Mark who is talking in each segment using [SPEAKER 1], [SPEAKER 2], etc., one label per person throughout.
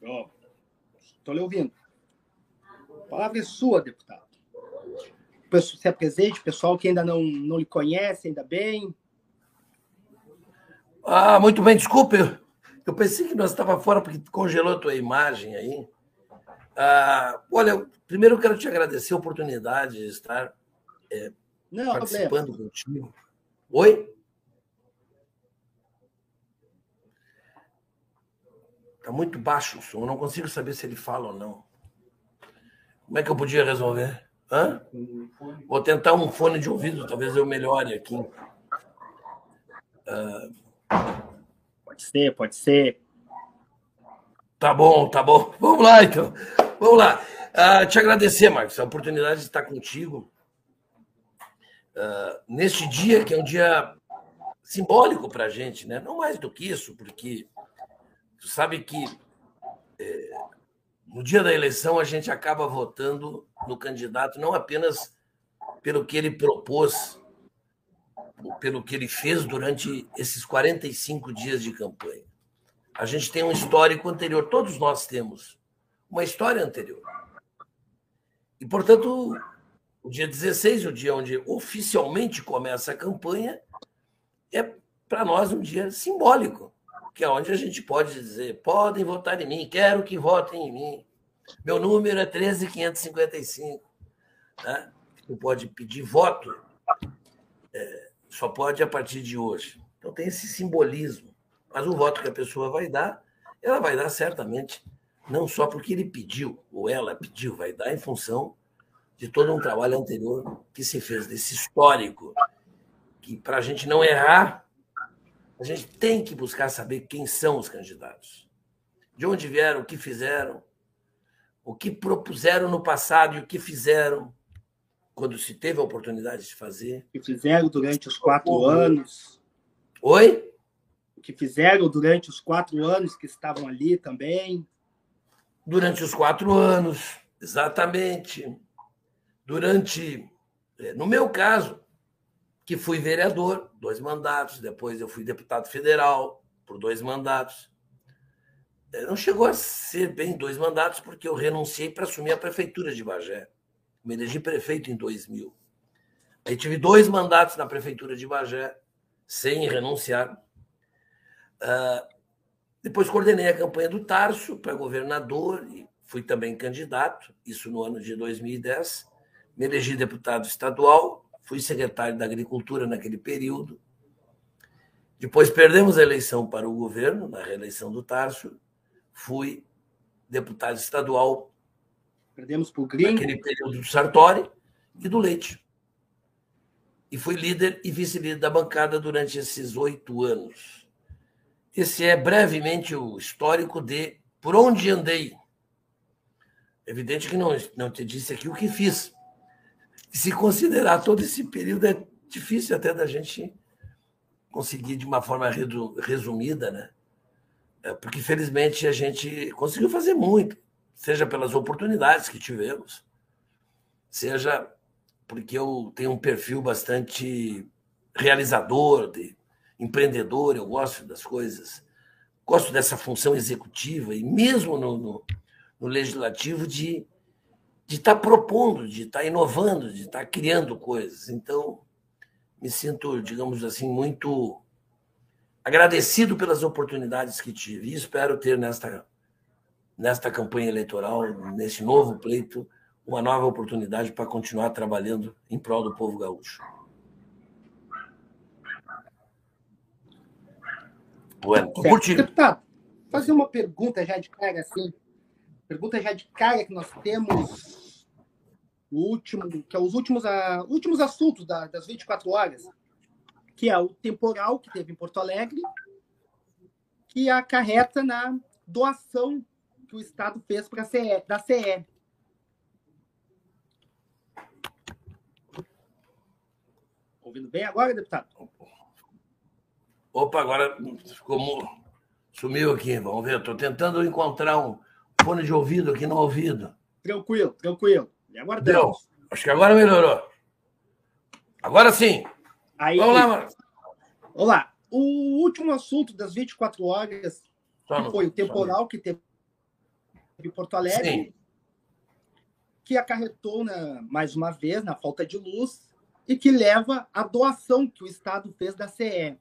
[SPEAKER 1] Estou lhe ouvindo. A palavra é sua, deputado. Se apresente, pessoal que ainda não, não lhe conhece, ainda bem.
[SPEAKER 2] Ah, muito bem, desculpe. Eu pensei que nós estava fora porque congelou a tua imagem aí. Ah, olha, primeiro eu quero te agradecer a oportunidade de estar é, não, participando problema. contigo. Oi? Está muito baixo o som, não consigo saber se ele fala ou não. Como é que eu podia resolver? Hã? Vou tentar um fone de ouvido, talvez eu melhore aqui.
[SPEAKER 1] Uh... Pode ser, pode ser.
[SPEAKER 2] Tá bom, tá bom. Vamos lá, então. Vamos lá. Uh, te agradecer, Marcos, a oportunidade de estar contigo. Uh, neste dia, que é um dia simbólico para a gente, né? não mais do que isso, porque Tu sabe que é, no dia da eleição a gente acaba votando no candidato não apenas pelo que ele propôs, pelo que ele fez durante esses 45 dias de campanha. A gente tem um histórico anterior, todos nós temos uma história anterior. E, portanto, o dia 16, o dia onde oficialmente começa a campanha, é para nós um dia simbólico que é onde a gente pode dizer: podem votar em mim, quero que votem em mim. Meu número é 13555. Né? Não pode pedir voto, é, só pode a partir de hoje. Então tem esse simbolismo. Mas o voto que a pessoa vai dar, ela vai dar certamente, não só porque ele pediu, ou ela pediu, vai dar em função de todo um trabalho anterior que se fez desse histórico, que para a gente não errar, a gente tem que buscar saber quem são os candidatos, de onde vieram, o que fizeram, o que propuseram no passado e o que fizeram quando se teve a oportunidade de fazer.
[SPEAKER 1] O que fizeram durante os quatro anos.
[SPEAKER 2] Oi?
[SPEAKER 1] O que fizeram durante os quatro anos que estavam ali também.
[SPEAKER 2] Durante os quatro anos, exatamente. Durante, eh, no meu caso, que fui vereador, dois mandatos, depois eu fui deputado federal por dois mandatos. É, não chegou a ser bem dois mandatos, porque eu renunciei para assumir a prefeitura de Bagé. Me elegi prefeito em 2000. Aí tive dois mandatos na prefeitura de Bagé, sem renunciar. Uh, depois coordenei a campanha do Tarso para governador e fui também candidato, isso no ano de 2010. Me elegi deputado estadual fui secretário da Agricultura naquele período. Depois perdemos a eleição para o governo, na reeleição do Tarso. Fui deputado estadual.
[SPEAKER 1] Perdemos para o Gringo.
[SPEAKER 2] Naquele período do Sartori e do Leite. E fui líder e vice-líder da bancada durante esses oito anos. Esse é brevemente o histórico de por onde andei. Evidente que não, não te disse aqui o que fiz, se considerar todo esse período, é difícil até da gente conseguir de uma forma resumida, né? É, porque, felizmente, a gente conseguiu fazer muito, seja pelas oportunidades que tivemos, seja porque eu tenho um perfil bastante realizador, de empreendedor, eu gosto das coisas, gosto dessa função executiva e mesmo no, no, no legislativo de de estar tá propondo, de estar tá inovando, de estar tá criando coisas. Então, me sinto, digamos assim, muito agradecido pelas oportunidades que tive e espero ter nesta, nesta campanha eleitoral, nesse novo pleito, uma nova oportunidade para continuar trabalhando em prol do povo gaúcho.
[SPEAKER 1] Bueno, Deputado, fazer uma pergunta já de cara assim. Pergunta já de cara que nós temos o último, que é os últimos, uh, últimos assuntos da, das 24 horas, que é o temporal que teve em Porto Alegre, que acarreta na doação que o Estado fez para a CE, da CE. Ouvindo bem agora, deputado?
[SPEAKER 2] Opa, agora ficou, sumiu aqui. Vamos ver, estou tentando encontrar um fone de ouvido aqui no ouvido.
[SPEAKER 1] Tranquilo, tranquilo. E aguardamos.
[SPEAKER 2] Deu. Acho que agora melhorou. Agora sim.
[SPEAKER 1] Aí, Vamos lá, mano. Vamos lá. O último assunto das 24 horas foi o temporal que teve Porto Alegre, Sim. que acarretou, né, mais uma vez, na falta de luz e que leva à doação que o Estado fez da CE.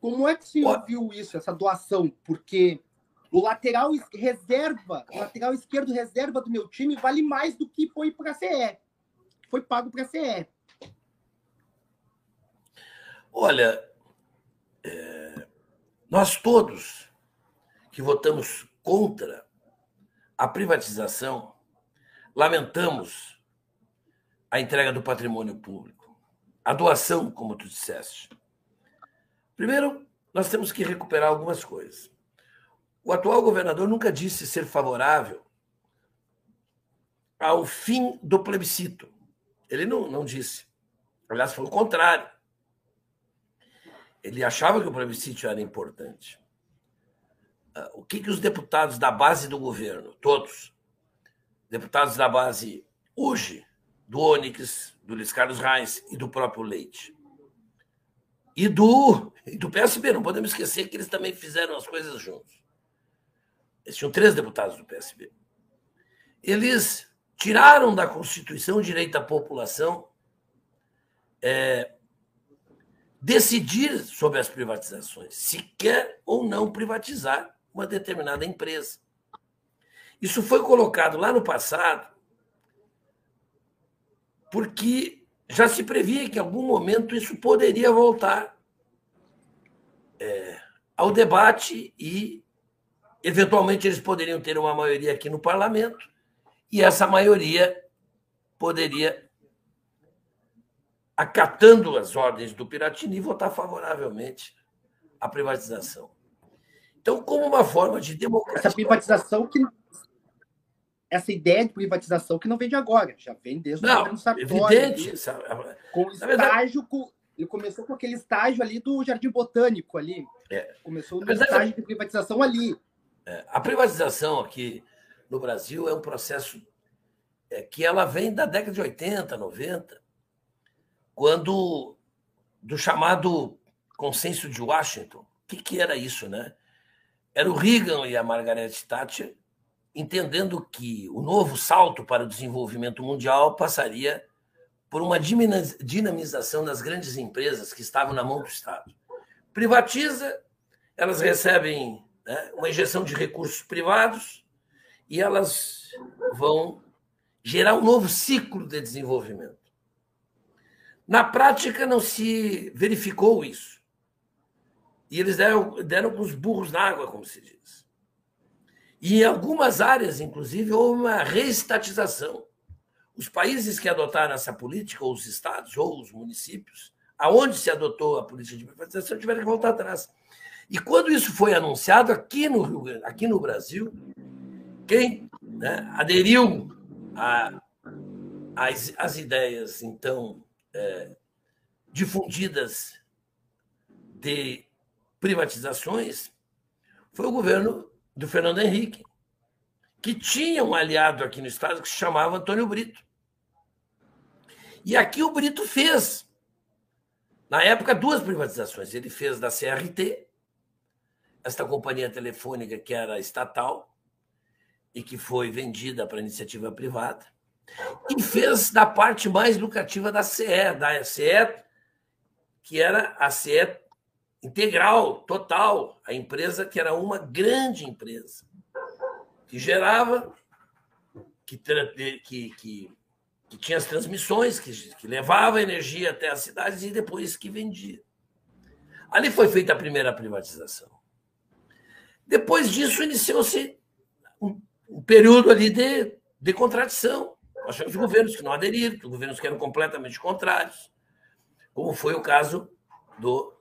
[SPEAKER 1] Como é que se viu isso, essa doação? Porque o lateral reserva, lateral esquerdo reserva do meu time vale mais do que foi para a CE. Foi pago para a CE.
[SPEAKER 2] Olha, é, nós todos que votamos contra a privatização lamentamos a entrega do patrimônio público, a doação, como tu disseste. Primeiro, nós temos que recuperar algumas coisas. O atual governador nunca disse ser favorável ao fim do plebiscito. Ele não, não disse. Aliás, foi o contrário. Ele achava que o plebiscito era importante. Ah, o que, que os deputados da base do governo, todos, deputados da base hoje, do Onyx, do Luiz Carlos Reis e do próprio Leite, e do, e do PSB, não podemos esquecer que eles também fizeram as coisas juntos. Eles tinham três deputados do PSB. Eles tiraram da Constituição o direito à população é, decidir sobre as privatizações, se quer ou não privatizar uma determinada empresa. Isso foi colocado lá no passado porque já se previa que em algum momento isso poderia voltar é, ao debate e Eventualmente, eles poderiam ter uma maioria aqui no parlamento, e essa maioria poderia, acatando as ordens do Piratini, votar favoravelmente à privatização. Então, como uma forma de democracia.
[SPEAKER 1] Essa privatização que. Essa ideia de privatização que não vem de agora, já vem desde
[SPEAKER 2] não, o governo Sartori. Evidente.
[SPEAKER 1] Com o estágio, com, ele começou com aquele estágio ali do Jardim Botânico ali. É. Começou no verdade, estágio de privatização ali.
[SPEAKER 2] É, a privatização aqui no Brasil é um processo é, que ela vem da década de 80, 90, quando do chamado consenso de Washington. O que, que era isso, né? Era o Reagan e a Margaret Thatcher entendendo que o novo salto para o desenvolvimento mundial passaria por uma dinamização das grandes empresas que estavam na mão do Estado. Privatiza, elas recebem né, uma injeção de recursos privados e elas vão gerar um novo ciclo de desenvolvimento. Na prática, não se verificou isso. E eles deram, deram com os burros na água, como se diz. E em algumas áreas, inclusive, houve uma reestatização. Os países que adotaram essa política, ou os estados, ou os municípios, aonde se adotou a política de privatização, tiveram que voltar atrás. E quando isso foi anunciado aqui no, Rio, aqui no Brasil, quem né, aderiu às, ideias, então, é, difundidas de privatizações foi o governo do Fernando Henrique, que tinha um aliado aqui no Estado que se chamava Antônio Brito. E aqui o Brito fez, na época, duas privatizações. Ele fez da CRT esta companhia telefônica que era estatal e que foi vendida para iniciativa privada, e fez da parte mais lucrativa da CE, da CE, que era a CE integral, total, a empresa que era uma grande empresa, que gerava, que, que, que, que tinha as transmissões, que, que levava energia até as cidades e depois que vendia. Ali foi feita a primeira privatização. Depois disso, iniciou-se um, um, período ali de, de contradição. Nós tivemos governos que não aderiram, governos que eram completamente contrários, como foi o caso do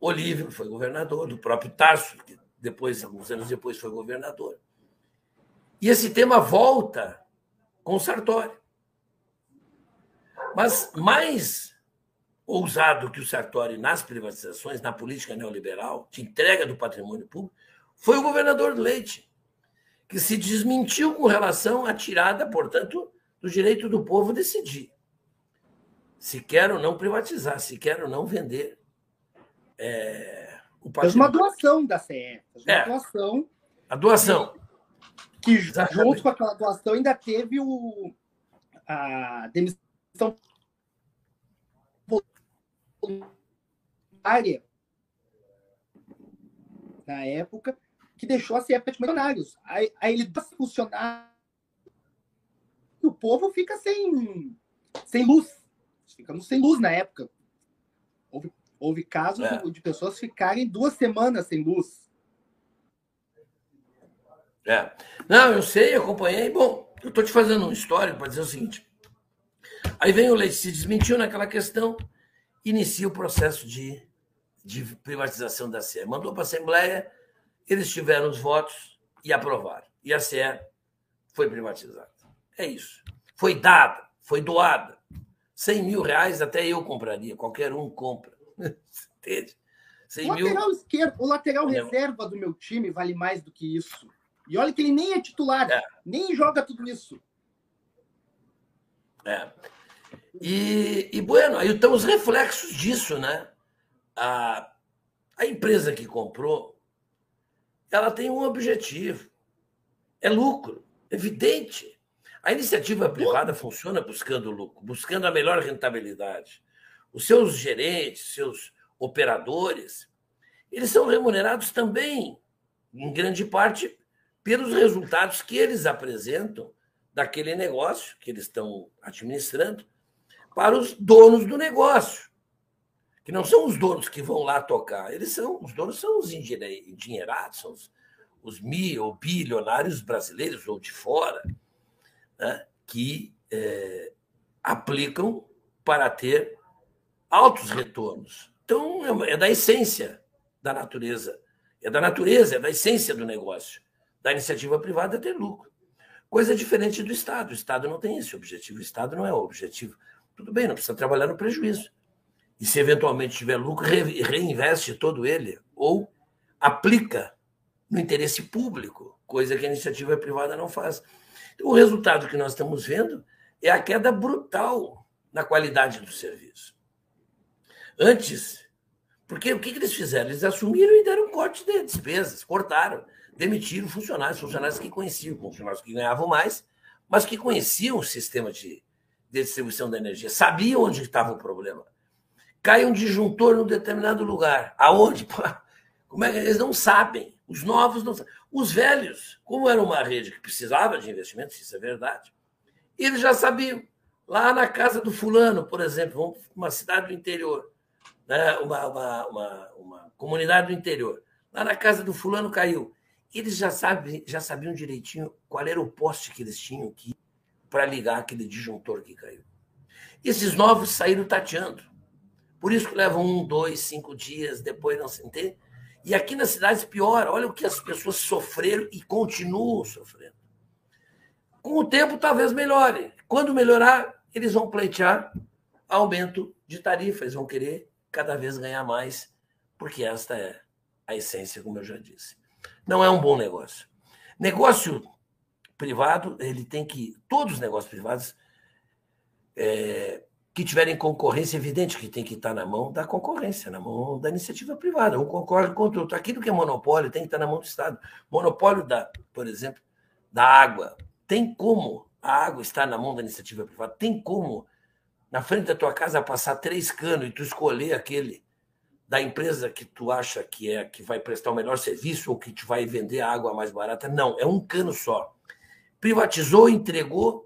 [SPEAKER 2] Olívio, que foi governador, do próprio Tarso, que depois, alguns anos depois, foi governador. E esse tema volta com Sartori. Mas mais ousado que o Sartori nas privatizações, na política neoliberal, de entrega do patrimônio público, foi o governador Leite, que se desmentiu com relação à tirada, portanto, do direito do povo decidir se quer ou não privatizar, se quer ou não vender é,
[SPEAKER 1] o patrimônio. Uma doação da CE, uma é. doação
[SPEAKER 2] A doação.
[SPEAKER 1] Que, que junto com aquela doação ainda teve o, a demissão voluntária na época, que deixou a CIEP de milionários. Aí, aí ele dá funcionar e o povo fica sem, sem luz. Ficamos sem luz na época. Houve, houve casos é. de pessoas ficarem duas semanas sem luz.
[SPEAKER 2] É. Não, eu sei, acompanhei. Bom, eu estou te fazendo um histórico para dizer o seguinte. Aí vem o Leite, se desmentiu naquela questão, inicia o processo de, de privatização da CE. Mandou para a Assembleia, eles tiveram os votos e aprovaram. E a CE foi privatizada. É isso. Foi dada, foi doada. 100 mil reais até eu compraria, qualquer um compra. Entende?
[SPEAKER 1] 100 o lateral mil... esquerdo, o lateral é. reserva do meu time vale mais do que isso. E olha que ele nem é titular, é. nem joga tudo isso.
[SPEAKER 2] É. E, e, bueno, aí estão os reflexos disso, né? A, a empresa que comprou, ela tem um objetivo, é lucro, evidente. A iniciativa privada funciona buscando lucro, buscando a melhor rentabilidade. Os seus gerentes, seus operadores, eles são remunerados também, em grande parte, pelos resultados que eles apresentam daquele negócio que eles estão administrando para os donos do negócio, que não são os donos que vão lá tocar, eles são os donos são os endinheirados, são os, os mil ou bilionários brasileiros ou de fora, né, que é, aplicam para ter altos retornos. Então é, é da essência da natureza, é da natureza, é da essência do negócio, da iniciativa privada ter lucro. Coisa diferente do Estado. O Estado não tem esse objetivo. O Estado não é o objetivo. Tudo bem, não precisa trabalhar no prejuízo. E se eventualmente tiver lucro, reinveste todo ele ou aplica no interesse público, coisa que a iniciativa privada não faz. Então, o resultado que nós estamos vendo é a queda brutal na qualidade do serviço. Antes, porque o que, eles fizeram? Eles assumiram e deram um corte de despesas, cortaram, demitiram funcionários, funcionários que conheciam, funcionários que ganhavam mais, mas que conheciam o sistema de de distribuição da energia, sabia onde estava o problema. Cai um disjuntor num determinado lugar. Aonde? Como é que eles não sabem? Os novos não sabem. Os velhos, como era uma rede que precisava de investimentos, isso é verdade, eles já sabiam. Lá na casa do fulano, por exemplo, uma cidade do interior, né? uma, uma, uma, uma comunidade do interior. Lá na casa do fulano caiu. Eles já, sabem, já sabiam direitinho qual era o poste que eles tinham que para ligar aquele disjuntor que caiu. Esses novos saíram tateando. Por isso que levam um, dois, cinco dias, depois não se entende. E aqui nas cidades pior, olha o que as pessoas sofreram e continuam sofrendo. Com o tempo, talvez melhore. Quando melhorar, eles vão pleitear aumento de tarifa, eles vão querer cada vez ganhar mais, porque esta é a essência, como eu já disse. Não é um bom negócio. Negócio privado, ele tem que. Todos os negócios privados é, que tiverem concorrência, evidente que tem que estar na mão da concorrência, na mão da iniciativa privada. Um concorre contra o outro. Aquilo que é monopólio tem que estar na mão do Estado. Monopólio, da, por exemplo, da água. Tem como a água estar na mão da iniciativa privada? Tem como, na frente da tua casa, passar três canos e tu escolher aquele da empresa que tu acha que é que vai prestar o melhor serviço ou que te vai vender a água mais barata? Não, é um cano só privatizou, entregou,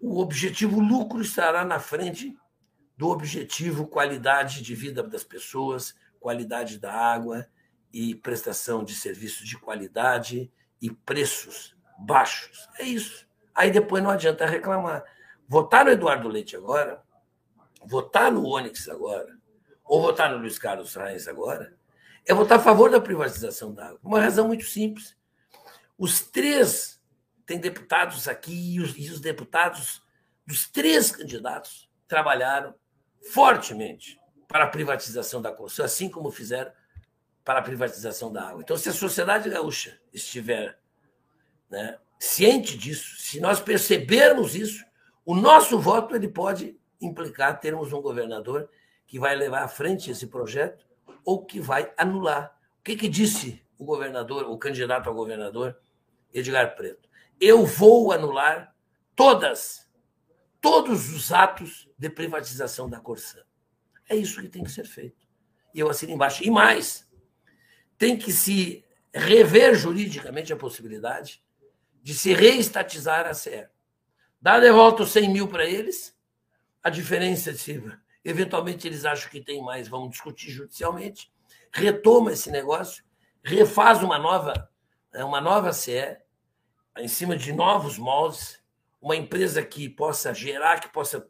[SPEAKER 2] o objetivo lucro estará na frente do objetivo qualidade de vida das pessoas, qualidade da água e prestação de serviços de qualidade e preços baixos. É isso. Aí depois não adianta reclamar. Votar no Eduardo Leite agora, votar no Onyx agora, ou votar no Luiz Carlos Reis agora, é votar a favor da privatização da água. Uma razão muito simples. Os três tem deputados aqui e os, e os deputados dos três candidatos trabalharam fortemente para a privatização da Constituição, assim como fizeram para a privatização da água. Então, se a sociedade gaúcha estiver né, ciente disso, se nós percebermos isso, o nosso voto ele pode implicar termos um governador que vai levar à frente esse projeto ou que vai anular. O que, que disse o governador, o candidato a governador, Edgar Preto. Eu vou anular todas, todos os atos de privatização da Corsã. É isso que tem que ser feito. E eu assino embaixo. E mais, tem que se rever juridicamente a possibilidade de se reestatizar a CE. Dá de volta os 100 mil para eles, a diferença, se eventualmente eles acham que tem mais, vamos discutir judicialmente, retoma esse negócio, refaz uma nova, né, uma nova CE, em cima de novos moldes, uma empresa que possa gerar, que possa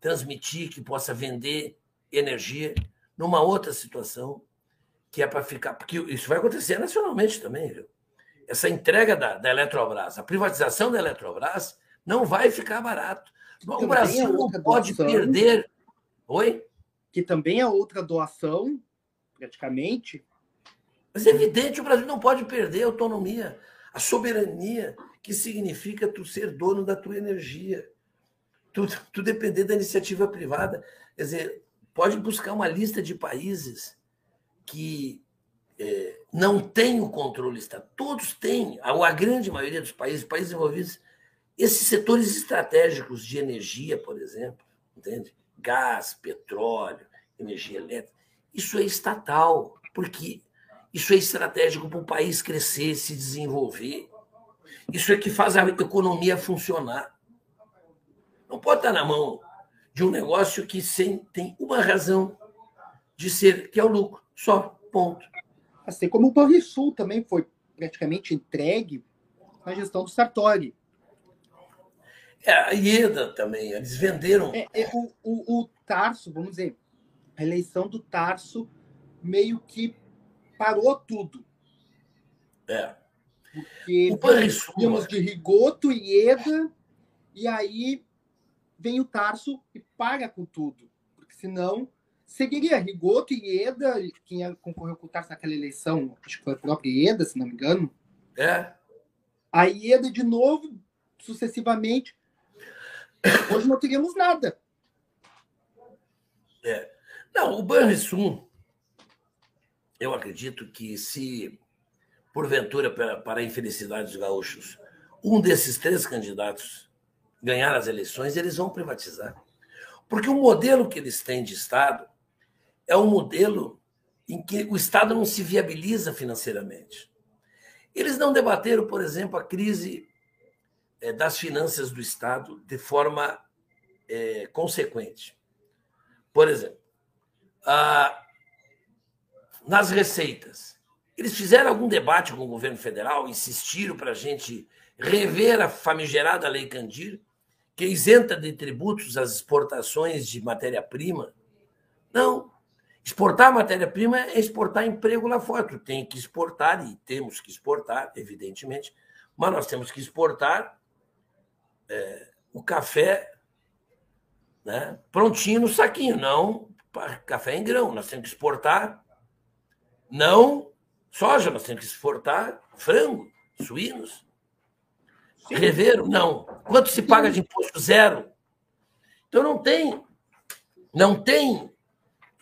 [SPEAKER 2] transmitir, que possa vender energia numa outra situação, que é para ficar. Porque isso vai acontecer nacionalmente também, viu? Essa entrega da, da Eletrobras, a privatização da Eletrobras, não vai ficar barato. O Brasil é não pode doação, perder. Oi?
[SPEAKER 1] Que também é outra doação, praticamente.
[SPEAKER 2] Mas é evidente, o Brasil não pode perder a autonomia, a soberania, que significa tu ser dono da tua energia. Tu, tu depender da iniciativa privada. Quer dizer, pode buscar uma lista de países que é, não têm o controle estatal. Todos têm, a, a grande maioria dos países, países envolvidos, esses setores estratégicos de energia, por exemplo, entende? Gás, petróleo, energia elétrica, isso é estatal, porque isso é estratégico para o país crescer, se desenvolver. Isso é que faz a economia funcionar. Não pode estar na mão de um negócio que sem, tem uma razão de ser, que é o lucro, só, ponto.
[SPEAKER 1] Assim como o Banrisul também foi praticamente entregue na gestão do Sartori.
[SPEAKER 2] É, a IEDA também, eles venderam.
[SPEAKER 1] É, é, o, o, o Tarso, vamos dizer, a eleição do Tarso meio que parou tudo.
[SPEAKER 2] É.
[SPEAKER 1] Porque tínhamos de Rigoto, Ieda, e aí vem o Tarso e paga com tudo. Porque senão seguiria Rigoto e Ieda, quem concorreu com o Tarso naquela eleição, acho que foi a própria Ieda, se não me engano.
[SPEAKER 2] É.
[SPEAKER 1] A Ieda de novo, sucessivamente, Hoje não teríamos nada.
[SPEAKER 2] É. Não, o Banrisul, eu acredito que se, porventura, para, a infelicidade dos gaúchos, um desses três candidatos ganhar as eleições, eles vão privatizar. Porque o modelo que eles têm de Estado é um modelo em que o Estado não se viabiliza financeiramente. Eles não debateram, por exemplo, a crise é, das finanças do Estado de forma é, consequente. Por exemplo, a, nas receitas, eles fizeram algum debate com o governo federal, insistiram para a gente rever a famigerada Lei Candir, que isenta de tributos as exportações de matéria-prima. Não. Exportar matéria-prima é exportar emprego lá fora. Tu tem que exportar, e temos que exportar, evidentemente, mas nós temos que exportar é, o café né, prontinho no saquinho, não café em grão. Nós temos que exportar, não soja, nós temos que exportar frango, suínos. Sim. Não. Quanto se paga de imposto? Zero. Então não tem, não tem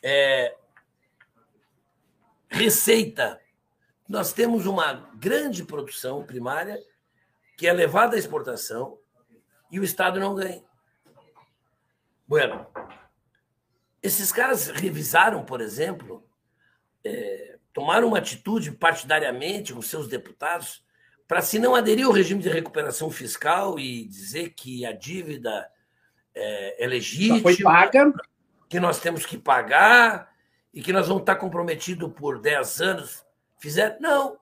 [SPEAKER 2] é, receita. Nós temos uma grande produção primária que é levada à exportação, e o Estado não ganha. Bueno, esses caras revisaram, por exemplo, é, tomaram uma atitude partidariamente com seus deputados para, se não aderir ao regime de recuperação fiscal e dizer que a dívida é, é legítima,
[SPEAKER 1] foi paga.
[SPEAKER 2] que nós temos que pagar e que nós vamos estar comprometidos por 10 anos. Fizeram? Não.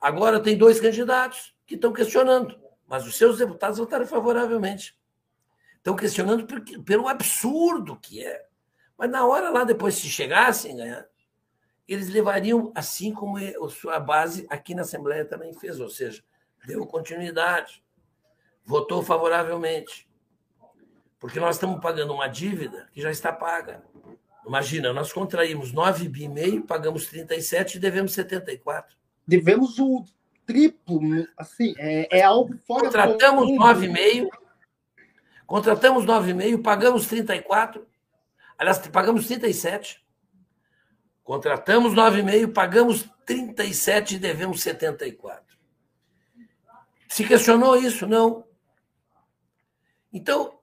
[SPEAKER 2] Agora tem dois candidatos que estão questionando mas os seus deputados votaram favoravelmente. Estão questionando pelo absurdo que é. Mas na hora lá, depois, se chegassem a ganhar, eles levariam, assim como a sua base aqui na Assembleia também fez, ou seja, deu continuidade, votou favoravelmente. Porque nós estamos pagando uma dívida que já está paga. Imagina, nós contraímos 9 bi meio, pagamos 37 e devemos 74.
[SPEAKER 1] Devemos o triplo, assim, é, é algo fora
[SPEAKER 2] Contratamos 9,5, contratamos 9,5, pagamos 34, aliás, pagamos 37. Contratamos 9,5, pagamos 37 e devemos 74. Se questionou isso? Não. Então,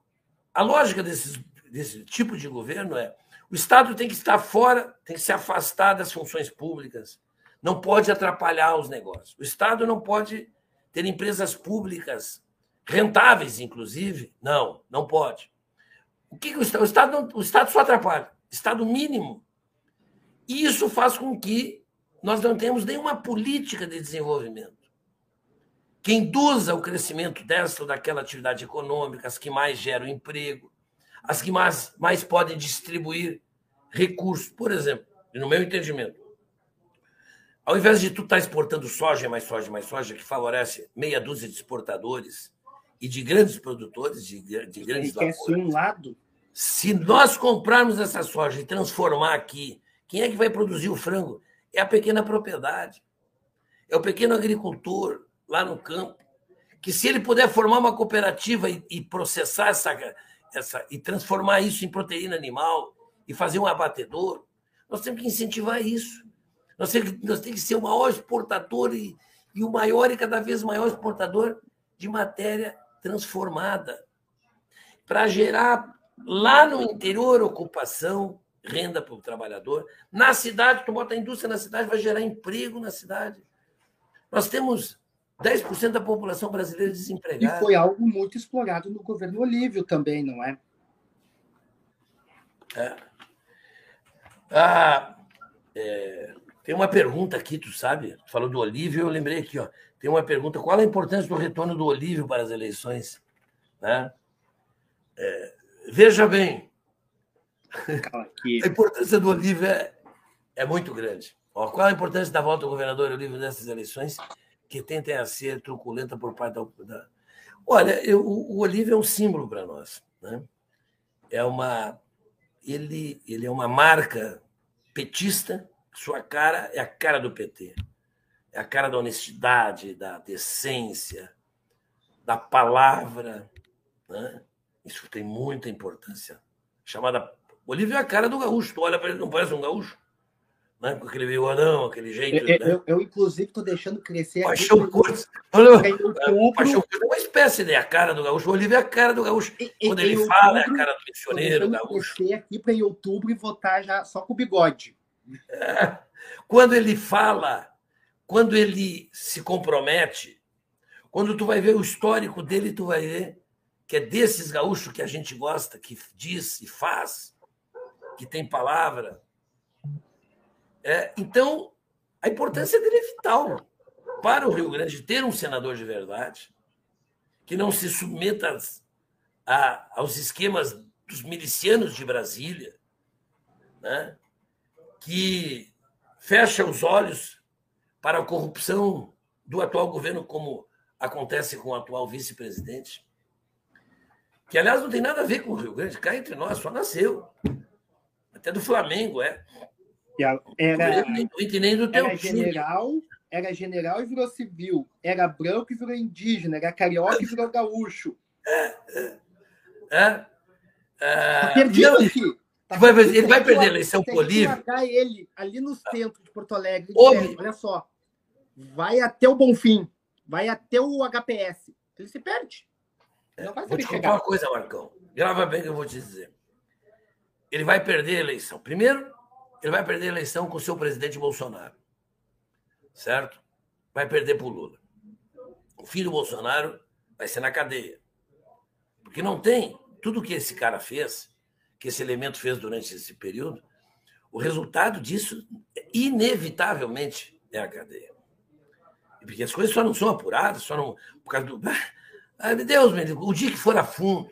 [SPEAKER 2] a lógica desse tipo de governo é o Estado tem que estar fora, tem que se afastar das funções públicas, não pode atrapalhar os negócios. O Estado não pode ter empresas públicas rentáveis, inclusive. Não, não pode. O que, que o Estado? O Estado, não, o Estado só atrapalha. Estado mínimo. E isso faz com que nós não tenhamos nenhuma política de desenvolvimento que induza o crescimento dessa ou daquela atividade econômica, as que mais geram emprego, as que mais, mais podem distribuir recursos. Por exemplo, no meu entendimento, ao invés de tu estar tá exportando soja, mais soja, mais soja, que favorece meia dúzia de exportadores e de grandes produtores, de, de grandes
[SPEAKER 1] lavouras, um lado.
[SPEAKER 2] se nós comprarmos essa soja e transformar aqui, quem é que vai produzir o frango? É a pequena propriedade, é o pequeno agricultor lá no campo, que se ele puder formar uma cooperativa e, e processar essa, essa e transformar isso em proteína animal e fazer um abatedor, nós temos que incentivar isso. Nós temos que, nós temos que ser o maior exportador e, e o maior e cada vez maior exportador de matéria transformada para gerar lá no interior ocupação, renda para o trabalhador. Na cidade, tu bota a indústria na cidade, vai gerar emprego na cidade. Nós temos 10% da população brasileira desempregada.
[SPEAKER 1] E foi algo muito explorado no governo Olívio também, não é?
[SPEAKER 2] É. Ah, é, tem uma pergunta aqui, tu sabe? Tu falou do Olívio, eu lembrei aqui, ó. Tem uma pergunta: qual a importância do retorno do Olívio para as eleições? Né? É, veja bem, a importância do Olívio é, é muito grande. Ó, qual a importância da volta do governador Olívio nessas eleições? que tentem a ser truculenta por parte da. da... Olha, eu, o Olívio é um símbolo para nós. Né? É uma, ele, ele é uma marca petista, sua cara é a cara do PT. É a cara da honestidade, da decência, da palavra. Né? Isso tem muita importância. Chamada. Olívio é a cara do gaúcho. Tu olha para ele, não parece um gaúcho? né? com aquele bigodão, aquele jeito.
[SPEAKER 1] Eu, né? eu, eu inclusive, estou deixando crescer.
[SPEAKER 2] Paixão Curto. Paixão Curto é uma espécie, né? A cara do gaúcho. O Olívio é a cara do gaúcho. Quando ele outubro, fala, é a cara do missioneiro gaúcho.
[SPEAKER 1] crescer aqui para em outubro e votar já só com o bigode.
[SPEAKER 2] É. Quando ele fala, quando ele se compromete, quando tu vai ver o histórico dele, tu vai ver que é desses gaúchos que a gente gosta, que diz e faz, que tem palavra, é, então, a importância dele é vital para o Rio Grande ter um senador de verdade, que não se submeta a, aos esquemas dos milicianos de Brasília, né? que fecha os olhos para a corrupção do atual governo, como acontece com o atual vice-presidente, que, aliás, não tem nada a ver com o Rio Grande, cá entre nós, só nasceu. Até do Flamengo, é.
[SPEAKER 1] Era, era general, era general e virou civil. Era branco e virou indígena. Era carioca e virou gaúcho.
[SPEAKER 2] É, é,
[SPEAKER 1] é. Tá perdido aqui.
[SPEAKER 2] Tá vai, perdido. ele vai perder a eleição por livre.
[SPEAKER 1] ele ali no centro de Porto Alegre. olha só. Vai até o Bonfim. Vai até o HPS. Ele se perde.
[SPEAKER 2] Não vai vou te contar uma coisa, Marcão. Grava bem que eu vou te dizer. Ele vai perder a eleição. Primeiro, ele vai perder a eleição com o seu presidente Bolsonaro. Certo? Vai perder para o Lula. O fim do Bolsonaro vai ser na cadeia. Porque não tem tudo que esse cara fez, que esse elemento fez durante esse período, o resultado disso, inevitavelmente, é a cadeia. Porque as coisas só não são apuradas, só não. Por causa do. Ai, meu Deus, meu, o dia que for a fundo.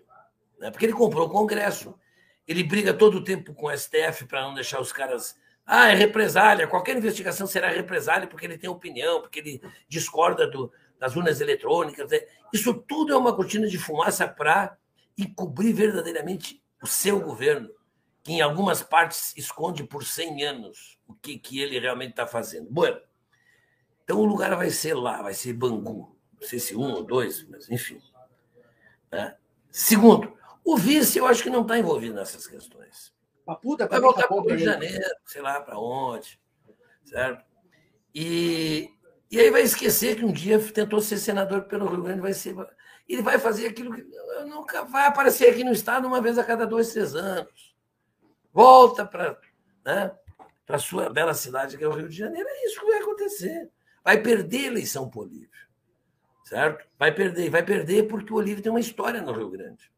[SPEAKER 2] Né? Porque ele comprou o Congresso, ele briga todo o tempo com o STF para não deixar os caras. Ah, é represália. Qualquer investigação será represália porque ele tem opinião, porque ele discorda do, das urnas eletrônicas. Isso tudo é uma cortina de fumaça para encobrir verdadeiramente o seu governo, que em algumas partes esconde por 100 anos o que, que ele realmente está fazendo. Bueno, então o lugar vai ser lá, vai ser Bangu. Não sei se um ou dois, mas enfim. Né? Segundo, o vice, eu acho que não está envolvido nessas questões.
[SPEAKER 1] Papuda
[SPEAKER 2] vai voltar para o Rio de Janeiro, sei lá para onde, certo? E, e aí vai esquecer que um dia tentou ser senador pelo Rio Grande, vai ser. Ele vai fazer aquilo que nunca vai aparecer aqui no Estado uma vez a cada dois, três anos. Volta para né, a sua bela cidade, que é o Rio de Janeiro. É isso que vai acontecer. Vai perder a eleição por Olívio. Certo? Vai perder. Vai perder porque o Olívio tem uma história no Rio Grande.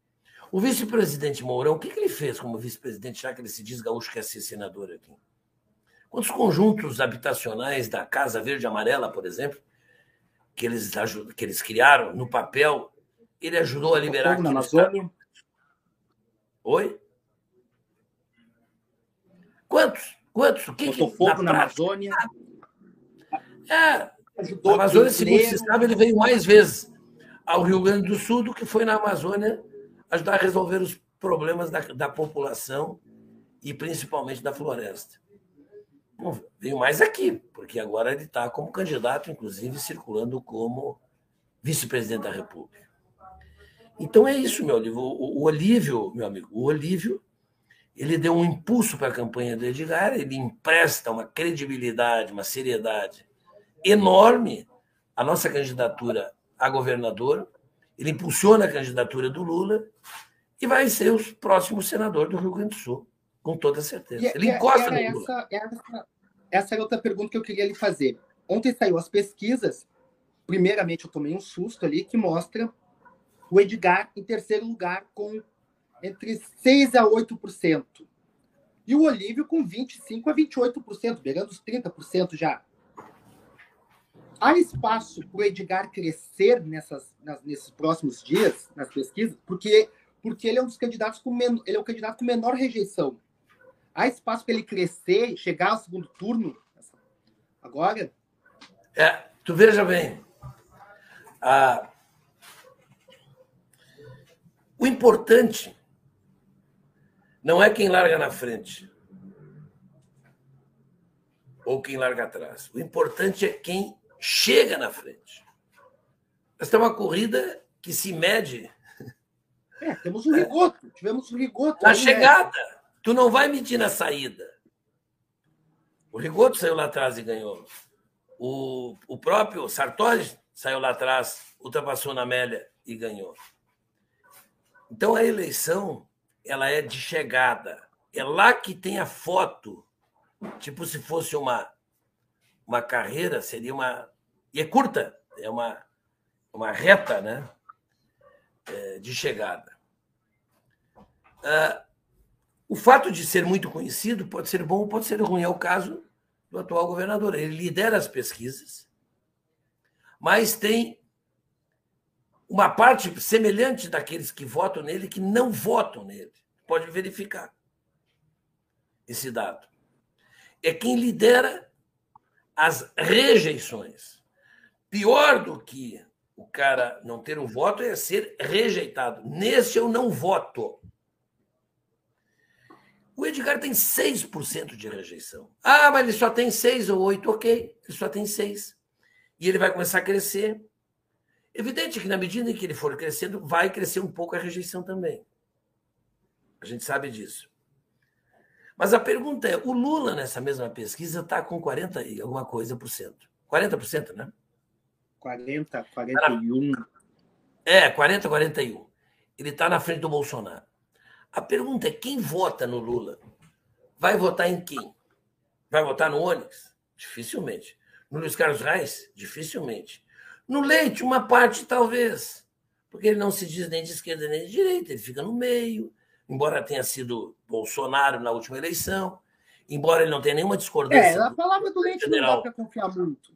[SPEAKER 2] O vice-presidente Mourão, o que, que ele fez como vice-presidente, já que ele se diz gaúcho quer ser senador aqui? Quantos conjuntos habitacionais da Casa Verde e Amarela, por exemplo, que eles, que eles criaram no papel, ele ajudou a liberar aqui
[SPEAKER 1] na Amazônia?
[SPEAKER 2] Oi? Quantos? Quantos? O que
[SPEAKER 1] Botou
[SPEAKER 2] que,
[SPEAKER 1] fogo na, na Amazônia.
[SPEAKER 2] É, ajudou a Amazônia, segundo se sabe, ele veio mais vezes ao Rio Grande do Sul do que foi na Amazônia ajudar a resolver os problemas da, da população e principalmente da floresta. Bom, veio mais aqui, porque agora ele está como candidato, inclusive circulando como vice-presidente da República. Então é isso, meu amigo. O, o Olívio, meu amigo, o Olívio, ele deu um impulso para a campanha do Edgar, ele empresta uma credibilidade, uma seriedade enorme à nossa candidatura a governador, ele impulsiona a candidatura do Lula e vai ser o próximo senador do Rio Grande do Sul, com toda certeza. E, ele encosta no Lula.
[SPEAKER 1] Essa, essa, essa é outra pergunta que eu queria lhe fazer. Ontem saiu as pesquisas, primeiramente eu tomei um susto ali, que mostra o Edgar em terceiro lugar com entre 6% a 8%. E o Olívio com 25% a 28%, beirando os 30% já. Há espaço para o Edgar crescer nessas, nas, nesses próximos dias, nas pesquisas, porque, porque ele é um dos candidatos com ele é o candidato com menor rejeição. Há espaço para ele crescer, chegar ao segundo turno agora?
[SPEAKER 2] É, tu veja bem. A, o importante não é quem larga na frente ou quem larga atrás. O importante é quem chega na frente. Esta é uma corrida que se mede.
[SPEAKER 1] É, temos um rigoto, tivemos um rigoto.
[SPEAKER 2] Na né? chegada, tu não vai medir na saída. O Rigoto saiu lá atrás e ganhou. O, o próprio Sartori saiu lá atrás, ultrapassou na Amélia e ganhou. Então a eleição ela é de chegada. É lá que tem a foto. Tipo se fosse uma uma carreira, seria uma e é curta, é uma uma reta, né? É, de chegada. Ah, o fato de ser muito conhecido pode ser bom ou pode ser ruim. É o caso do atual governador. Ele lidera as pesquisas, mas tem uma parte semelhante daqueles que votam nele que não votam nele. Pode verificar esse dado. É quem lidera as rejeições. Pior do que o cara não ter um voto é ser rejeitado. Nesse eu não voto. O Edgar tem 6% de rejeição. Ah, mas ele só tem 6 ou 8, ok. Ele só tem 6. E ele vai começar a crescer. Evidente que na medida em que ele for crescendo, vai crescer um pouco a rejeição também. A gente sabe disso. Mas a pergunta é: o Lula, nessa mesma pesquisa, está com 40 e alguma coisa por cento. 40%, né?
[SPEAKER 1] 40, 41.
[SPEAKER 2] É, 40, 41. Ele está na frente do Bolsonaro. A pergunta é: quem vota no Lula? Vai votar em quem? Vai votar no Onyx? Dificilmente. No Luiz Carlos Reis? Dificilmente. No Leite, uma parte talvez, porque ele não se diz nem de esquerda nem de direita, ele fica no meio, embora tenha sido Bolsonaro na última eleição, embora ele não tenha nenhuma discordância.
[SPEAKER 1] É, a palavra do Leite federal. não dá para confiar muito.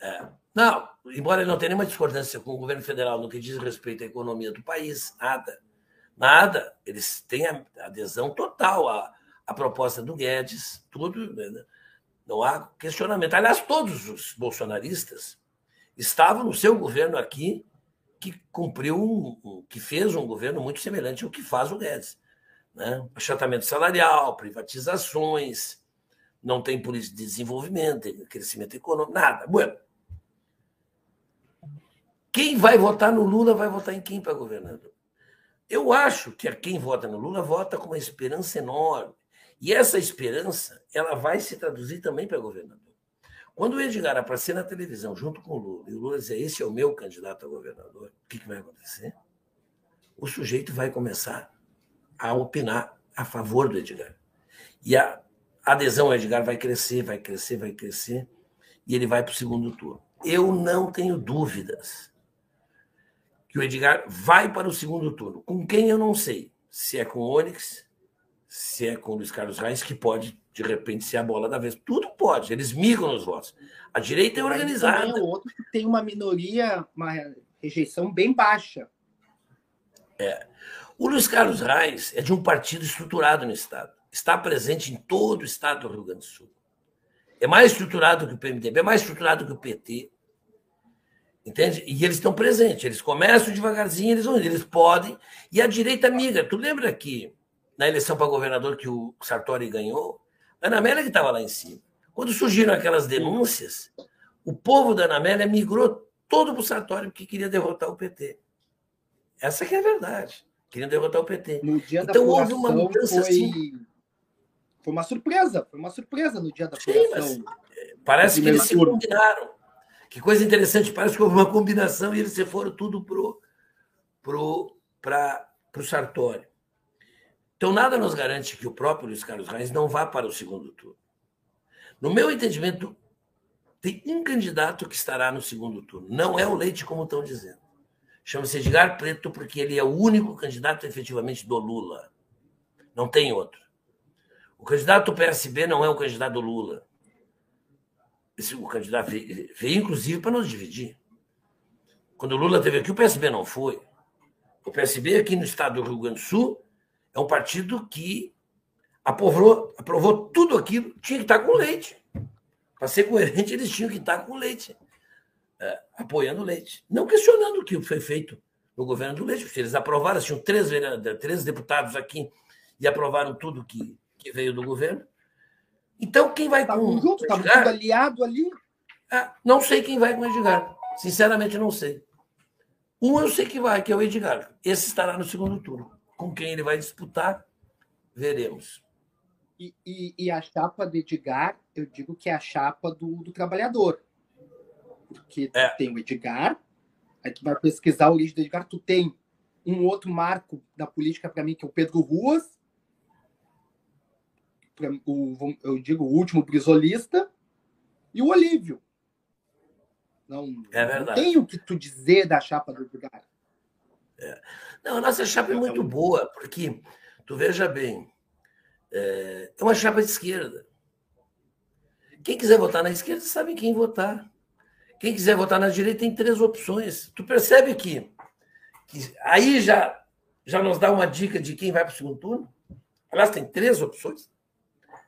[SPEAKER 2] É. Não, embora ele não tenha nenhuma discordância com o governo federal no que diz respeito à economia do país, nada. Nada. Eles têm adesão total à, à proposta do Guedes, tudo. Né? Não há questionamento. Aliás, todos os bolsonaristas estavam no seu governo aqui, que cumpriu, um, que fez um governo muito semelhante ao que faz o Guedes. Né? Achatamento salarial, privatizações, não tem política de desenvolvimento, crescimento econômico, nada. Bueno, quem vai votar no Lula vai votar em quem para governador? Eu acho que quem vota no Lula vota com uma esperança enorme. E essa esperança, ela vai se traduzir também para governador. Quando o Edgar aparecer na televisão junto com o Lula, e o Lula dizer, esse é o meu candidato a governador, o que, que vai acontecer? O sujeito vai começar a opinar a favor do Edgar. E a adesão ao Edgar vai crescer, vai crescer, vai crescer, e ele vai para o segundo turno. Eu não tenho dúvidas que o Edgar vai para o segundo turno. Com quem eu não sei. Se é com o Onyx, se é com o Luiz Carlos Reis, que pode, de repente, ser a bola da vez. Tudo pode, eles migram nos votos. A direita é organizada.
[SPEAKER 1] Tem outro que tem uma minoria, uma rejeição bem baixa.
[SPEAKER 2] É. O Luiz Carlos Reis é de um partido estruturado no Estado. Está presente em todo o Estado do Rio Grande do Sul. É mais estruturado que o PMDB, é mais estruturado que o PT. Entende? E eles estão presentes, eles começam devagarzinho, eles vão, eles podem. E a direita migra. Tu lembra que na eleição para governador que o Sartori ganhou, Ana Amélia que estava lá em cima. Quando surgiram aquelas denúncias, o povo da Ana Amélia migrou todo para o Sartori porque queria derrotar o PT. Essa que é a verdade. Queria derrotar o PT.
[SPEAKER 1] No dia então da houve uma mudança foi... assim. Foi uma surpresa, foi uma surpresa no dia da apuração. Sim,
[SPEAKER 2] parece que eles se combinaram. Que coisa interessante, parece que houve uma combinação e eles se foram tudo pro, pro, para o Sartori. Então, nada nos garante que o próprio Luiz Carlos Reis não vá para o segundo turno. No meu entendimento, tem um candidato que estará no segundo turno. Não é o Leite, como estão dizendo. Chama-se Edgar Preto, porque ele é o único candidato efetivamente do Lula. Não tem outro. O candidato do PSB não é o candidato do Lula. Esse, o candidato veio, veio inclusive, para nos dividir. Quando o Lula teve aqui, o PSB não foi. O PSB aqui no estado do Rio Grande do Sul é um partido que aprovou, aprovou tudo aquilo, tinha que estar com leite. Para ser coerente, eles tinham que estar com leite, é, apoiando o leite. Não questionando o que foi feito no governo do leite, porque eles aprovaram, tinham três, três deputados aqui e aprovaram tudo que, que veio do governo. Então, quem vai
[SPEAKER 1] tá
[SPEAKER 2] com.
[SPEAKER 1] Junto, tá tudo aliado ali?
[SPEAKER 2] É, não sei quem vai com o Edgar. Sinceramente, não sei. Um eu sei que vai, que é o Edgar. Esse estará no segundo turno. Com quem ele vai disputar, veremos.
[SPEAKER 1] E, e, e, a chapa de Edgar, eu digo que é a chapa do, do trabalhador. Porque é. tem o Edgar, aí tu vai pesquisar o lixo do Edgar, tu tem um outro marco da política para mim, que é o Pedro Ruas, o, eu digo o último brisolista, e o Olívio. Não, é verdade. não tem o que tu dizer da chapa do Edgar.
[SPEAKER 2] É. Não, a nossa chapa é muito boa, porque, tu veja bem, é, é uma chapa de esquerda. Quem quiser votar na esquerda sabe quem votar. Quem quiser votar na direita tem três opções. Tu percebe que, que aí já, já nos dá uma dica de quem vai para o segundo turno? Aliás, tem três opções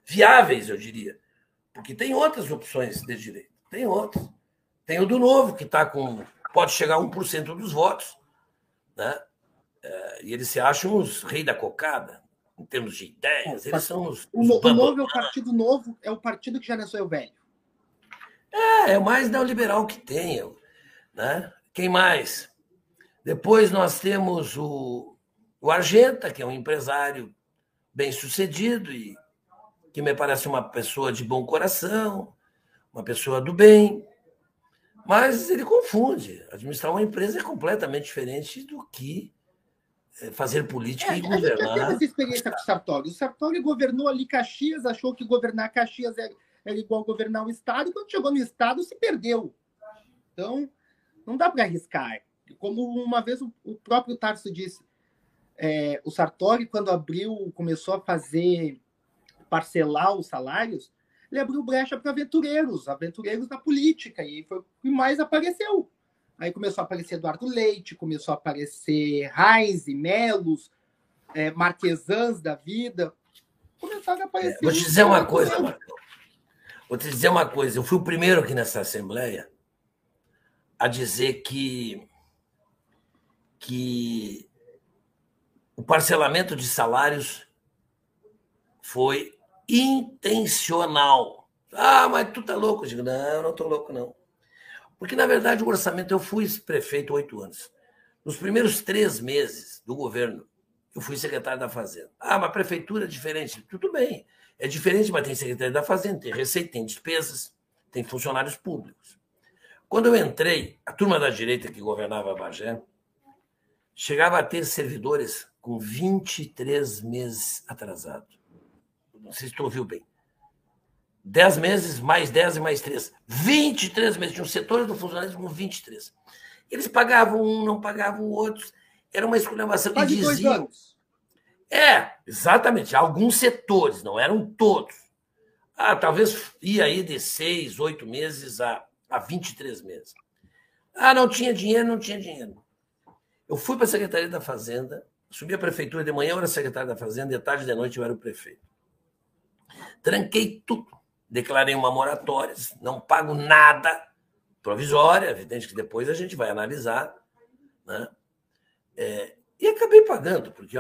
[SPEAKER 2] viáveis, eu diria. Porque tem outras opções de direita. Tem outras. Tem o do Novo, que está com. pode chegar a 1% dos votos né? É, e eles se acham os reis da cocada, em termos de ideias. Eles são os.
[SPEAKER 1] O, os o Novo é o Partido Novo, é o partido que já nasceu velho.
[SPEAKER 2] É, é o mais neoliberal que tem. Né? Quem mais? Depois nós temos o, o Argenta, que é um empresário bem sucedido e que me parece uma pessoa de bom coração, uma pessoa do bem. Mas ele confunde. Administrar uma empresa é completamente diferente do que é, fazer política é, e governar. A gente já teve
[SPEAKER 1] essa experiência com o Sartori. O Sartori governou ali Caxias, achou que governar Caxias era, era igual governar o Estado, e quando chegou no Estado se perdeu. Então, não dá para arriscar. Como uma vez o, o próprio Tarso disse, é, o Sartori, quando abriu, começou a fazer, parcelar os salários, ele abriu brecha para aventureiros, aventureiros da política, e foi o que mais apareceu. Aí começou a aparecer Eduardo Leite, começou a aparecer Reis e Melos, é, Marquesãs da vida. Começaram a aparecer.
[SPEAKER 2] É, vou te dizer uma coisa, Marcão. Vou te dizer uma coisa. Eu fui o primeiro aqui nessa Assembleia a dizer que, que o parcelamento de salários foi intencional. Ah, mas tu tá louco? Eu digo, não, não tô louco, não. Porque, na verdade, o orçamento, eu fui prefeito oito anos. Nos primeiros três meses do governo, eu fui secretário da Fazenda. Ah, mas a prefeitura é diferente. Tudo bem. É diferente, mas tem Secretaria da Fazenda, tem Receita, tem despesas, tem funcionários públicos. Quando eu entrei, a turma da direita que governava a Bagé chegava a ter servidores com 23 meses atrasado. Não sei se tu ouviu bem. 10 meses, mais 10 e mais 3. 23 meses. Tinha um setores do funcionalismo com 23. Eles pagavam um, não pagavam o outro. Era uma exclamação.
[SPEAKER 1] E diziam.
[SPEAKER 2] É, exatamente. Alguns setores, não eram todos. Ah, talvez ia aí de seis, oito meses a, a 23 meses. Ah, não tinha dinheiro, não tinha dinheiro. Eu fui para a Secretaria da Fazenda, subi a prefeitura de manhã, eu era secretário da Fazenda, de tarde de noite eu era o prefeito. Tranquei tudo. Declarei uma moratória, não pago nada provisória, evidente que depois a gente vai analisar. Né? É, e acabei pagando, porque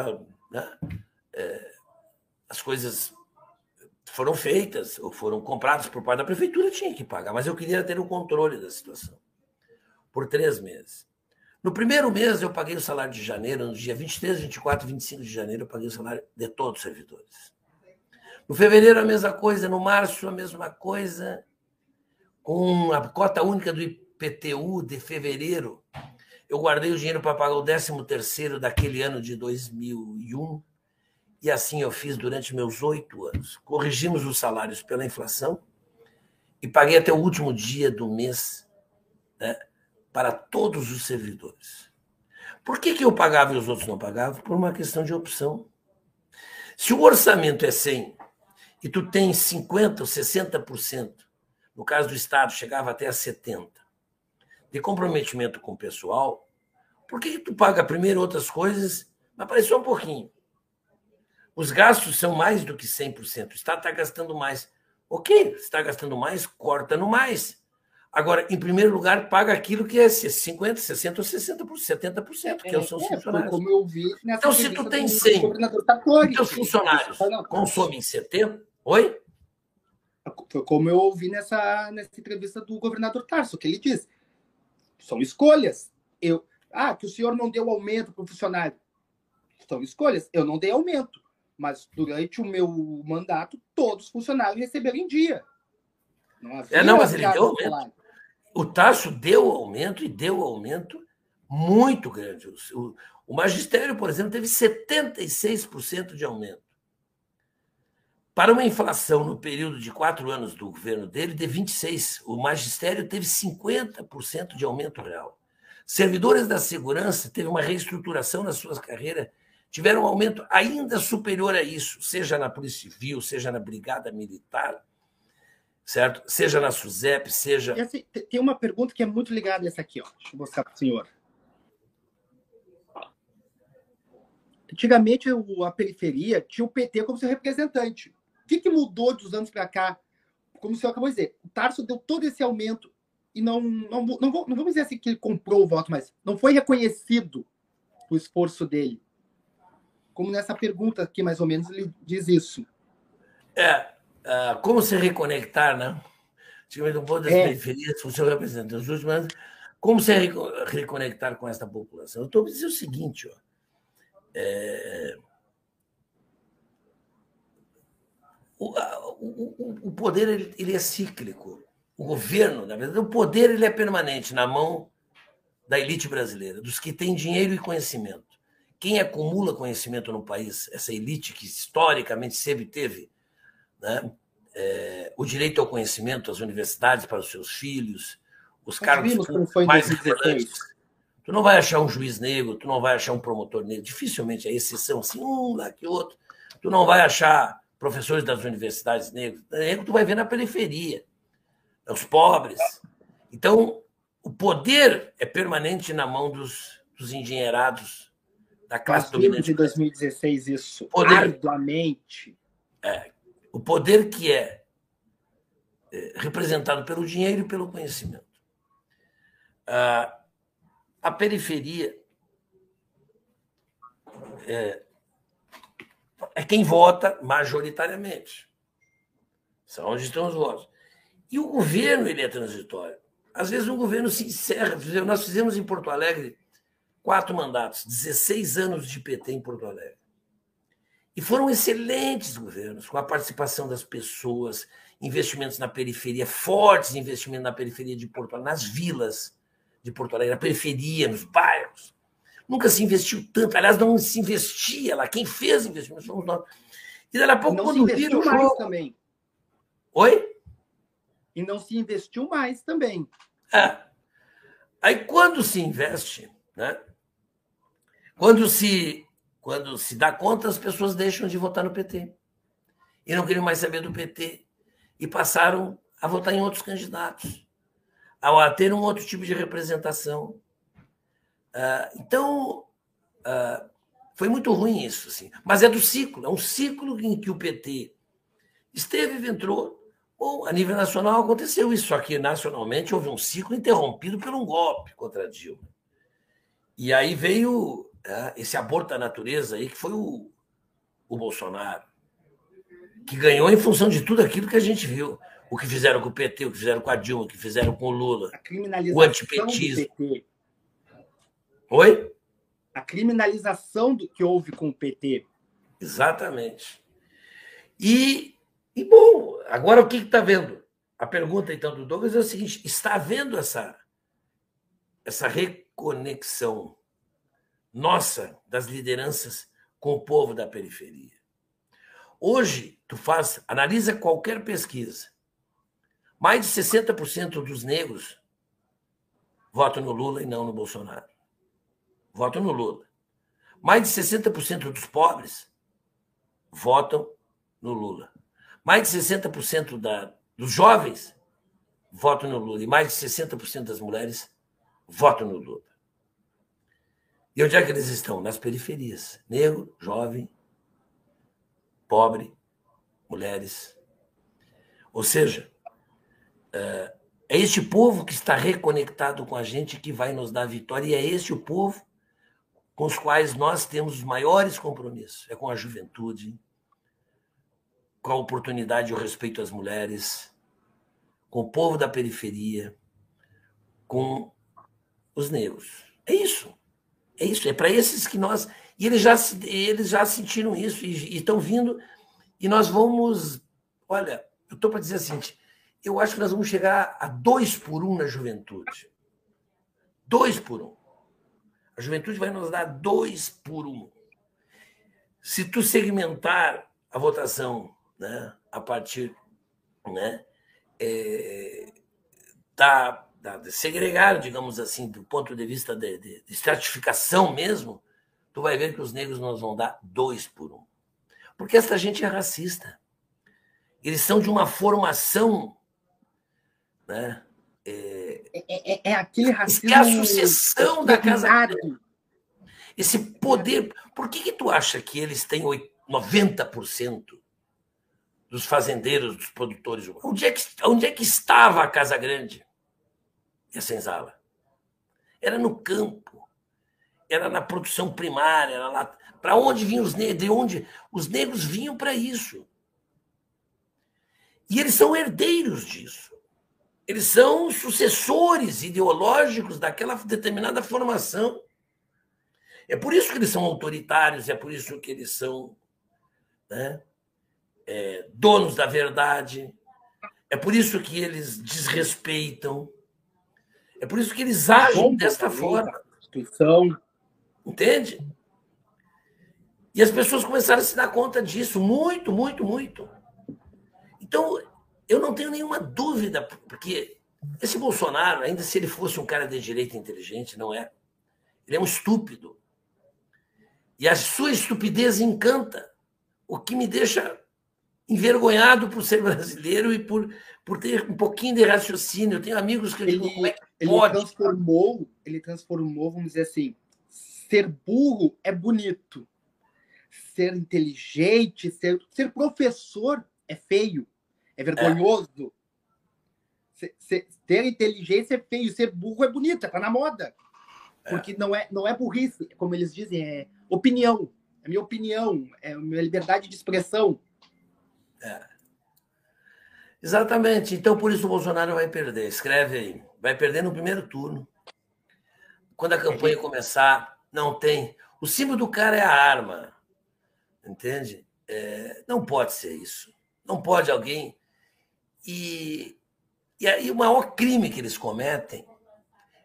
[SPEAKER 2] né, é, as coisas foram feitas ou foram compradas por parte da prefeitura, tinha que pagar, mas eu queria ter o controle da situação por três meses. No primeiro mês, eu paguei o salário de janeiro, no dia 23, 24, 25 de janeiro, eu paguei o salário de todos os servidores. No fevereiro, a mesma coisa, no março, a mesma coisa. Com a cota única do IPTU de fevereiro, eu guardei o dinheiro para pagar o 13 terceiro daquele ano de 2001, e assim eu fiz durante meus oito anos. Corrigimos os salários pela inflação e paguei até o último dia do mês né, para todos os servidores. Por que, que eu pagava e os outros não pagavam? Por uma questão de opção. Se o orçamento é 100 e tu tens 50% ou 60%, no caso do Estado chegava até a 70%, de comprometimento com o pessoal, por que, que tu paga primeiro outras coisas, mas apareceu um pouquinho? Os gastos são mais do que 100%. O Estado está gastando mais. Ok, está gastando mais, corta no mais. Agora, em primeiro lugar, paga aquilo que é 50%, 60% ou 60%, 70%, que é, são os é, funcionários.
[SPEAKER 1] Como eu vi
[SPEAKER 2] então, se tu tem 100 e teus funcionários consomem 70%, oi?
[SPEAKER 1] Foi como eu ouvi nessa, nessa entrevista do governador Tarso, que ele disse: são escolhas. Eu, ah, que o senhor não deu aumento para o funcionário. São escolhas. Eu não dei aumento. Mas durante o meu mandato, todos os funcionários receberam em dia.
[SPEAKER 2] Não é, não, mas ele deu aumento o Tasso deu aumento e deu aumento muito grande. O, o magistério, por exemplo, teve 76% de aumento. Para uma inflação no período de quatro anos do governo dele, de 26%, o magistério teve 50% de aumento real. Servidores da segurança teve uma reestruturação na sua carreira, tiveram um aumento ainda superior a isso, seja na Polícia Civil, seja na Brigada Militar, certo? Seja na SUSEP, seja.
[SPEAKER 1] Essa, tem uma pergunta que é muito ligada a essa aqui, ó. Deixa eu mostrar para o senhor. Antigamente, a periferia tinha o PT como seu representante. O que, que mudou dos anos para cá? Como o senhor acabou de dizer, o Tarso deu todo esse aumento e não, não, não, não vamos dizer assim que ele comprou o voto, mas não foi reconhecido o esforço dele. Como nessa pergunta aqui, mais ou menos, ele diz isso.
[SPEAKER 2] É, uh, como se reconectar, né? Antigamente, um pouco das é. periferias, o senhor representa os últimos anos, como se reconectar com essa população? Eu estou dizendo o seguinte, ó, é, o, o, o, poder ele, ele, é cíclico. O governo, na verdade, o poder ele é permanente na mão da elite brasileira, dos que têm dinheiro e conhecimento. Quem acumula conhecimento no país, essa elite que historicamente sempre teve né? É, o direito ao conhecimento, as universidades para os seus filhos, os cargos mais importantes. Tu não vai achar um juiz negro, tu não vai achar um promotor negro, dificilmente é exceção, assim, um lá que outro. Tu não vai achar professores das universidades negros, negro tu vai ver na periferia, os pobres. Então, o poder é permanente na mão dos, dos engenheirados da classe
[SPEAKER 1] Nós dominante. de 2016 isso poder, arduamente.
[SPEAKER 2] É, o poder que é, é representado pelo dinheiro e pelo conhecimento. A periferia é, é quem vota majoritariamente. São onde estão os votos. E o governo ele é transitório. Às vezes o governo se encerra. Nós fizemos em Porto Alegre quatro mandatos, 16 anos de PT em Porto Alegre. E foram excelentes governos, com a participação das pessoas, investimentos na periferia, fortes investimentos na periferia de Porto Alegre, nas vilas de Porto Alegre, na periferia, nos bairros. Nunca se investiu tanto, aliás, não se investia lá. Quem fez investimentos fomos nós.
[SPEAKER 1] E daí a pouco, não quando se investiu mais jogo... também.
[SPEAKER 2] Oi?
[SPEAKER 1] E não se investiu mais também.
[SPEAKER 2] É. Aí quando se investe, né? Quando se quando se dá conta, as pessoas deixam de votar no PT. E não queriam mais saber do PT. E passaram a votar em outros candidatos, a ter um outro tipo de representação. Uh, então, uh, foi muito ruim isso. Assim. Mas é do ciclo, é um ciclo em que o PT esteve e entrou. Bom, a nível nacional aconteceu isso, só que nacionalmente houve um ciclo interrompido por um golpe contra Dilma. E aí veio né, esse aborto da natureza aí, que foi o, o Bolsonaro, que ganhou em função de tudo aquilo que a gente viu. O que fizeram com o PT, o que fizeram com a Dilma, o que fizeram com o Lula, o antipetismo. Oi?
[SPEAKER 1] A criminalização do que houve com o PT.
[SPEAKER 2] Exatamente. E, e bom, agora o que está vendo? A pergunta, então, do Douglas é o seguinte: está havendo essa, essa reconexão nossa, das lideranças, com o povo da periferia. Hoje, tu faz, analisa qualquer pesquisa. Mais de 60% dos negros votam no Lula e não no Bolsonaro. Votam no Lula. Mais de 60% dos pobres votam no Lula. Mais de 60% da, dos jovens votam no Lula. E mais de 60% das mulheres votam no Lula. E onde é que eles estão? Nas periferias. Negro, jovem, pobre, mulheres. Ou seja, é, é este povo que está reconectado com a gente que vai nos dar vitória, e é este o povo com os quais nós temos os maiores compromissos. É com a juventude, com a oportunidade e o respeito às mulheres, com o povo da periferia, com os negros. É isso. É isso, é para esses que nós. E eles já, eles já sentiram isso e, estão vindo, e nós vamos. Olha, eu estou para dizer assim, eu acho que nós vamos chegar a dois por um na juventude. Dois por um. A juventude vai nos dar dois por um. Se tu segmentar a votação né, a partir né, é, da segregar, digamos assim, do ponto de vista de, de, de, estratificação mesmo, tu vai ver que os negros nós vão dar dois por um. Porque essa gente é racista. Eles são de uma formação. Né,
[SPEAKER 1] é, é, é, é aquele racismo.
[SPEAKER 2] Que é a sucessão da casa. Esse poder. Por que, que tu acha que eles têm 90% dos fazendeiros, dos produtores? Onde é que, onde é que estava a Casa Grande? e a senzala. Era no campo, era na produção primária, era lá. Para onde vinham os negros? De onde os negros vinham para isso? E eles são herdeiros disso. Eles são sucessores ideológicos daquela determinada formação. É por isso que eles são autoritários, é por isso que eles são né, é, donos da verdade, é por isso que eles desrespeitam, é por isso que eles agem desta forma. Constituição. Entende? E as pessoas começaram a se dar conta disso, muito, muito, muito. Então, eu não tenho nenhuma dúvida, porque esse Bolsonaro, ainda se ele fosse um cara de direita inteligente, não é. Ele é um estúpido. E a sua estupidez encanta, o que me deixa envergonhado por ser brasileiro e por, por ter um pouquinho de raciocínio. Eu tenho amigos que eu digo, como é que
[SPEAKER 1] ele pode? transformou, ele transformou, vamos dizer assim, ser burro é bonito. Ser inteligente, ser, ser professor é feio, é vergonhoso. É. Ter inteligência é feio, ser burro é bonito, é tá na moda. É. Porque não é, não é burrice, como eles dizem, é opinião. É minha opinião, é minha liberdade de expressão.
[SPEAKER 2] É. Exatamente. Então, por isso o Bolsonaro vai perder. Escreve aí. Vai perder no primeiro turno. Quando a campanha começar, não tem. O símbolo do cara é a arma. Entende? É, não pode ser isso. Não pode alguém. E, e aí o maior crime que eles cometem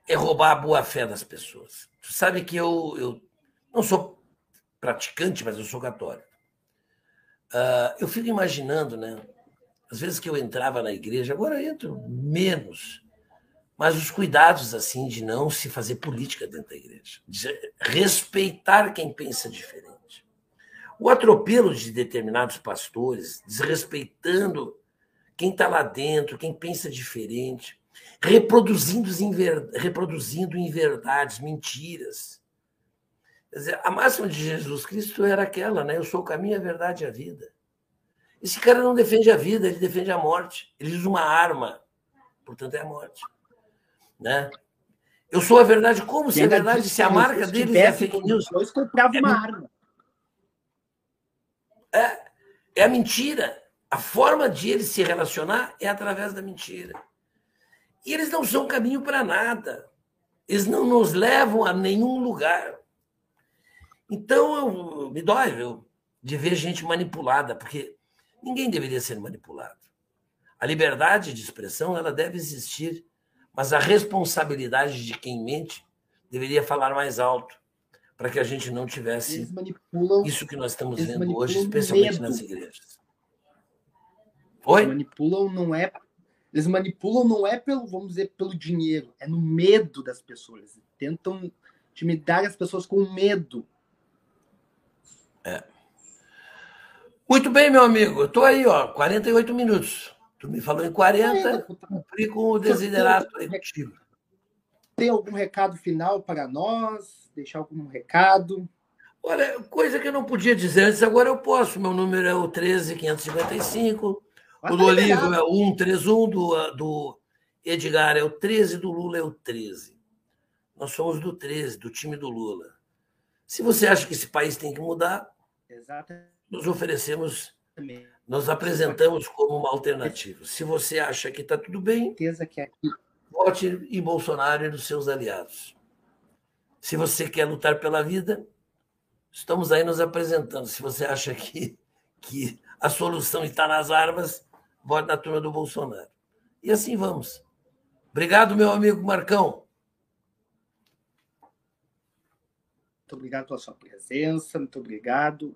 [SPEAKER 2] é roubar a boa-fé das pessoas. Tu sabe que eu, eu não sou praticante, mas eu sou católico. Uh, eu fico imaginando, né? Às vezes que eu entrava na igreja, agora entro menos, mas os cuidados assim de não se fazer política dentro da igreja, de respeitar quem pensa diferente. O atropelo de determinados pastores, desrespeitando quem está lá dentro, quem pensa diferente, reproduzindo, reproduzindo inverdades, mentiras. Quer dizer, a máxima de Jesus Cristo era aquela, né? Eu sou o caminho, a verdade e a vida. Esse cara não defende a vida, ele defende a morte. Ele usa uma arma, portanto é a morte. Né? Eu sou a verdade. Como se é verdade? Se a marca deles é fake news.
[SPEAKER 1] Eu comprava é, uma arma.
[SPEAKER 2] É, é a mentira. A forma de eles se relacionar é através da mentira. E eles não são caminho para nada. Eles não nos levam a nenhum lugar. Então, eu, me dói viu, de ver gente manipulada, porque ninguém deveria ser manipulado. A liberdade de expressão ela deve existir, mas a responsabilidade de quem mente deveria falar mais alto, para que a gente não tivesse isso que nós estamos vendo hoje, especialmente nas igrejas.
[SPEAKER 1] Oi? Eles manipulam não é eles manipulam não é pelo, vamos dizer, pelo dinheiro, é no medo das pessoas. Eles tentam intimidar as pessoas com medo.
[SPEAKER 2] É. Muito bem, meu amigo. Eu estou aí, ó, 48 minutos. Tu me falou em 40, cumpri com o desiderato contigo.
[SPEAKER 1] Tem algum recado final para nós? Deixar algum recado?
[SPEAKER 2] Olha, coisa que eu não podia dizer antes, agora eu posso. Meu número é o 13555 o do Olívio é o 131, do, do Edgar é o 13, do Lula é o 13. Nós somos do 13, do time do Lula. Se você acha que esse país tem que mudar, Exatamente. nos oferecemos, nós apresentamos como uma alternativa. Se você acha que está tudo bem, vote em Bolsonaro e nos seus aliados. Se você quer lutar pela vida, estamos aí nos apresentando. Se você acha que, que a solução está nas armas, vote na turma do Bolsonaro. E assim vamos. Obrigado, meu amigo Marcão.
[SPEAKER 1] Muito obrigado pela sua presença, muito obrigado.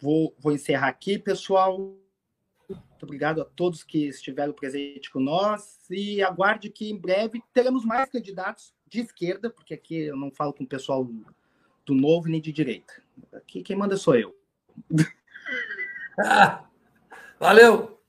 [SPEAKER 1] Vou, vou encerrar aqui, pessoal. Muito obrigado a todos que estiveram presentes com nós e aguarde que em breve teremos mais candidatos de esquerda, porque aqui eu não falo com o pessoal do novo nem de direita. Aqui quem manda sou eu.
[SPEAKER 2] Ah, valeu!